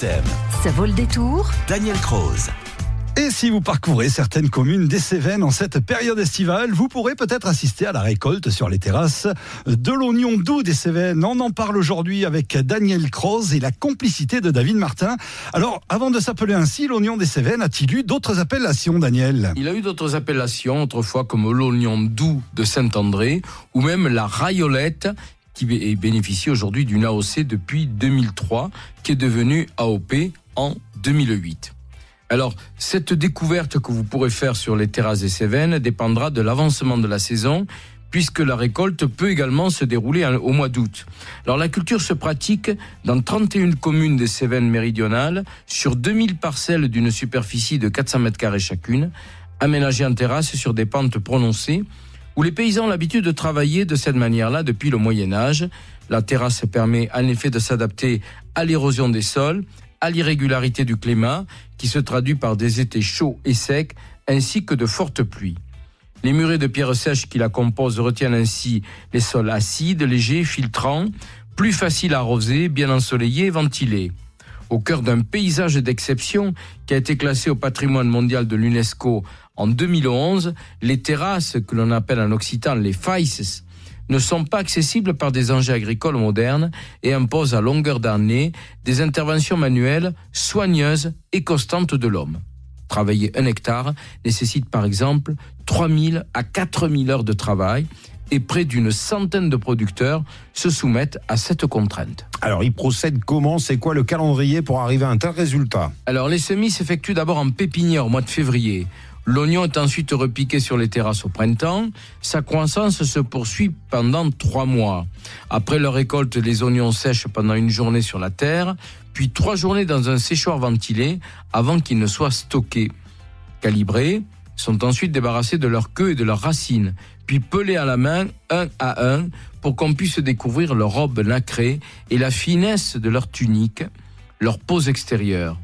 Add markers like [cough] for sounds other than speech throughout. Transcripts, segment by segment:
Ça vaut le détour Daniel Croze. Et si vous parcourez certaines communes des Cévennes en cette période estivale, vous pourrez peut-être assister à la récolte sur les terrasses de l'oignon doux des Cévennes. On en parle aujourd'hui avec Daniel Croze et la complicité de David Martin. Alors, avant de s'appeler ainsi, l'oignon des Cévennes a-t-il eu d'autres appellations, Daniel? Il a eu d'autres appellations autrefois comme l'oignon doux de Saint-André ou même la rayolette qui bénéficie aujourd'hui d'une AOC depuis 2003 qui est devenue AOP en 2008. Alors, cette découverte que vous pourrez faire sur les terrasses des Cévennes dépendra de l'avancement de la saison, puisque la récolte peut également se dérouler au mois d'août. Alors, la culture se pratique dans 31 communes des Cévennes méridionales, sur 2000 parcelles d'une superficie de 400 mètres carrés chacune, aménagées en terrasse sur des pentes prononcées, où les paysans ont l'habitude de travailler de cette manière-là depuis le Moyen Âge. La terrasse permet en effet de s'adapter à l'érosion des sols à l'irrégularité du climat, qui se traduit par des étés chauds et secs, ainsi que de fortes pluies. Les murets de pierres sèches qui la composent retiennent ainsi les sols acides, légers, filtrants, plus faciles à arroser, bien ensoleillés et ventilés. Au cœur d'un paysage d'exception qui a été classé au patrimoine mondial de l'UNESCO en 2011, les terrasses que l'on appelle en occitan les faïs ne sont pas accessibles par des engins agricoles modernes et imposent à longueur d'année des interventions manuelles soigneuses et constantes de l'homme. Travailler un hectare nécessite par exemple 3000 à 4000 heures de travail et près d'une centaine de producteurs se soumettent à cette contrainte. Alors, ils procèdent comment? C'est quoi le calendrier pour arriver à un tel résultat? Alors, les semis s'effectuent d'abord en pépinière au mois de février. L'oignon est ensuite repiqué sur les terrasses au printemps. Sa croissance se poursuit pendant trois mois. Après leur récolte, les oignons sèchent pendant une journée sur la terre, puis trois journées dans un séchoir ventilé avant qu'ils ne soient stockés. Calibrés, sont ensuite débarrassés de leur queue et de leurs racines, puis pelés à la main, un à un, pour qu'on puisse découvrir leur robe nacrée et la finesse de leur tunique, leur peau extérieure.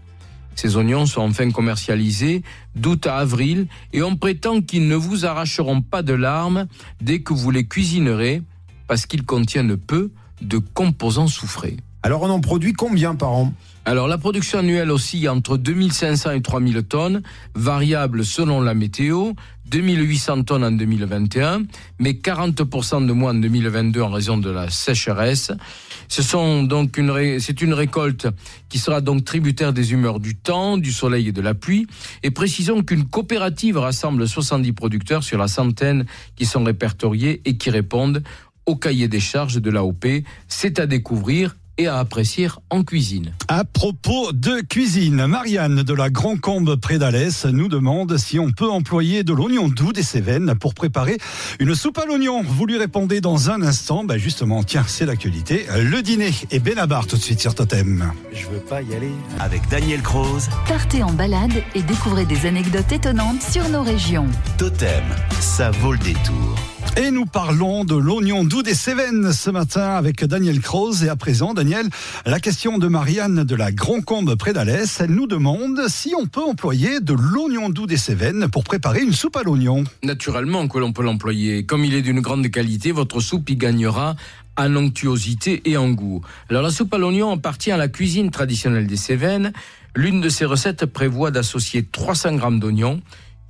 Ces oignons sont enfin commercialisés d'août à avril et on prétend qu'ils ne vous arracheront pas de larmes dès que vous les cuisinerez parce qu'ils contiennent peu de composants soufrés. Alors on en produit combien par an alors la production annuelle oscille entre 2500 et 3000 tonnes, variable selon la météo, 2800 tonnes en 2021, mais 40% de moins en 2022 en raison de la sécheresse. Ce une c'est une récolte qui sera donc tributaire des humeurs du temps, du soleil et de la pluie. Et précisons qu'une coopérative rassemble 70 producteurs sur la centaine qui sont répertoriés et qui répondent au cahier des charges de l'AOP. C'est à découvrir et à apprécier en cuisine. À propos de cuisine, Marianne de la Grand Combe près d'Alès nous demande si on peut employer de l'oignon doux des Cévennes pour préparer une soupe à l'oignon. Vous lui répondez dans un instant. Ben justement, tiens, c'est l'actualité. Le dîner et Benabar tout de suite sur Totem. Je veux pas y aller. Avec Daniel Croze. Partez en balade et découvrez des anecdotes étonnantes sur nos régions. Totem, ça vaut le détour. Et nous parlons de l'oignon doux des Cévennes ce matin avec Daniel Croze. Et à présent, Daniel, la question de Marianne de la Grand Combe près d'Alès. Elle nous demande si on peut employer de l'oignon doux des Cévennes pour préparer une soupe à l'oignon. Naturellement que l'on peut l'employer. Comme il est d'une grande qualité, votre soupe y gagnera en onctuosité et en goût. Alors la soupe à l'oignon appartient à la cuisine traditionnelle des Cévennes. L'une de ces recettes prévoit d'associer 300 g d'oignons,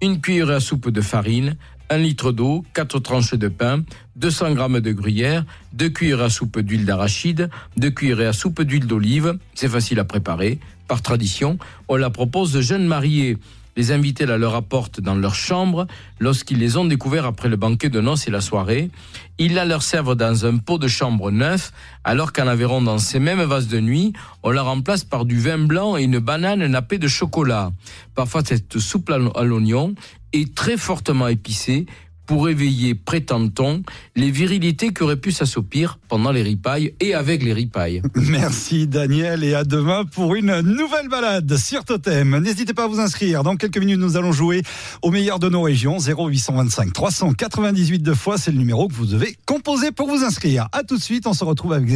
une cuillère à soupe de farine, 1 litre d'eau, 4 tranches de pain, 200 g de gruyère, 2 cuillères à soupe d'huile d'arachide, 2 cuillères à soupe d'huile d'olive. C'est facile à préparer. Par tradition, on la propose de jeunes mariés les invités la leur apportent dans leur chambre lorsqu'ils les ont découverts après le banquet de noces et la soirée. Ils la leur servent dans un pot de chambre neuf, alors qu'en Aveyron, dans ces mêmes vases de nuit, on la remplace par du vin blanc et une banane nappée de chocolat. Parfois, cette soupe à l'oignon est très fortement épicée, pour éveiller, prétend-on, les virilités qui auraient pu s'assoupir pendant les ripailles et avec les ripailles. [laughs] Merci Daniel et à demain pour une nouvelle balade sur Totem. N'hésitez pas à vous inscrire. Dans quelques minutes, nous allons jouer au meilleur de nos régions. 0825 398 deux fois, c'est le numéro que vous devez composer pour vous inscrire. À tout de suite, on se retrouve avec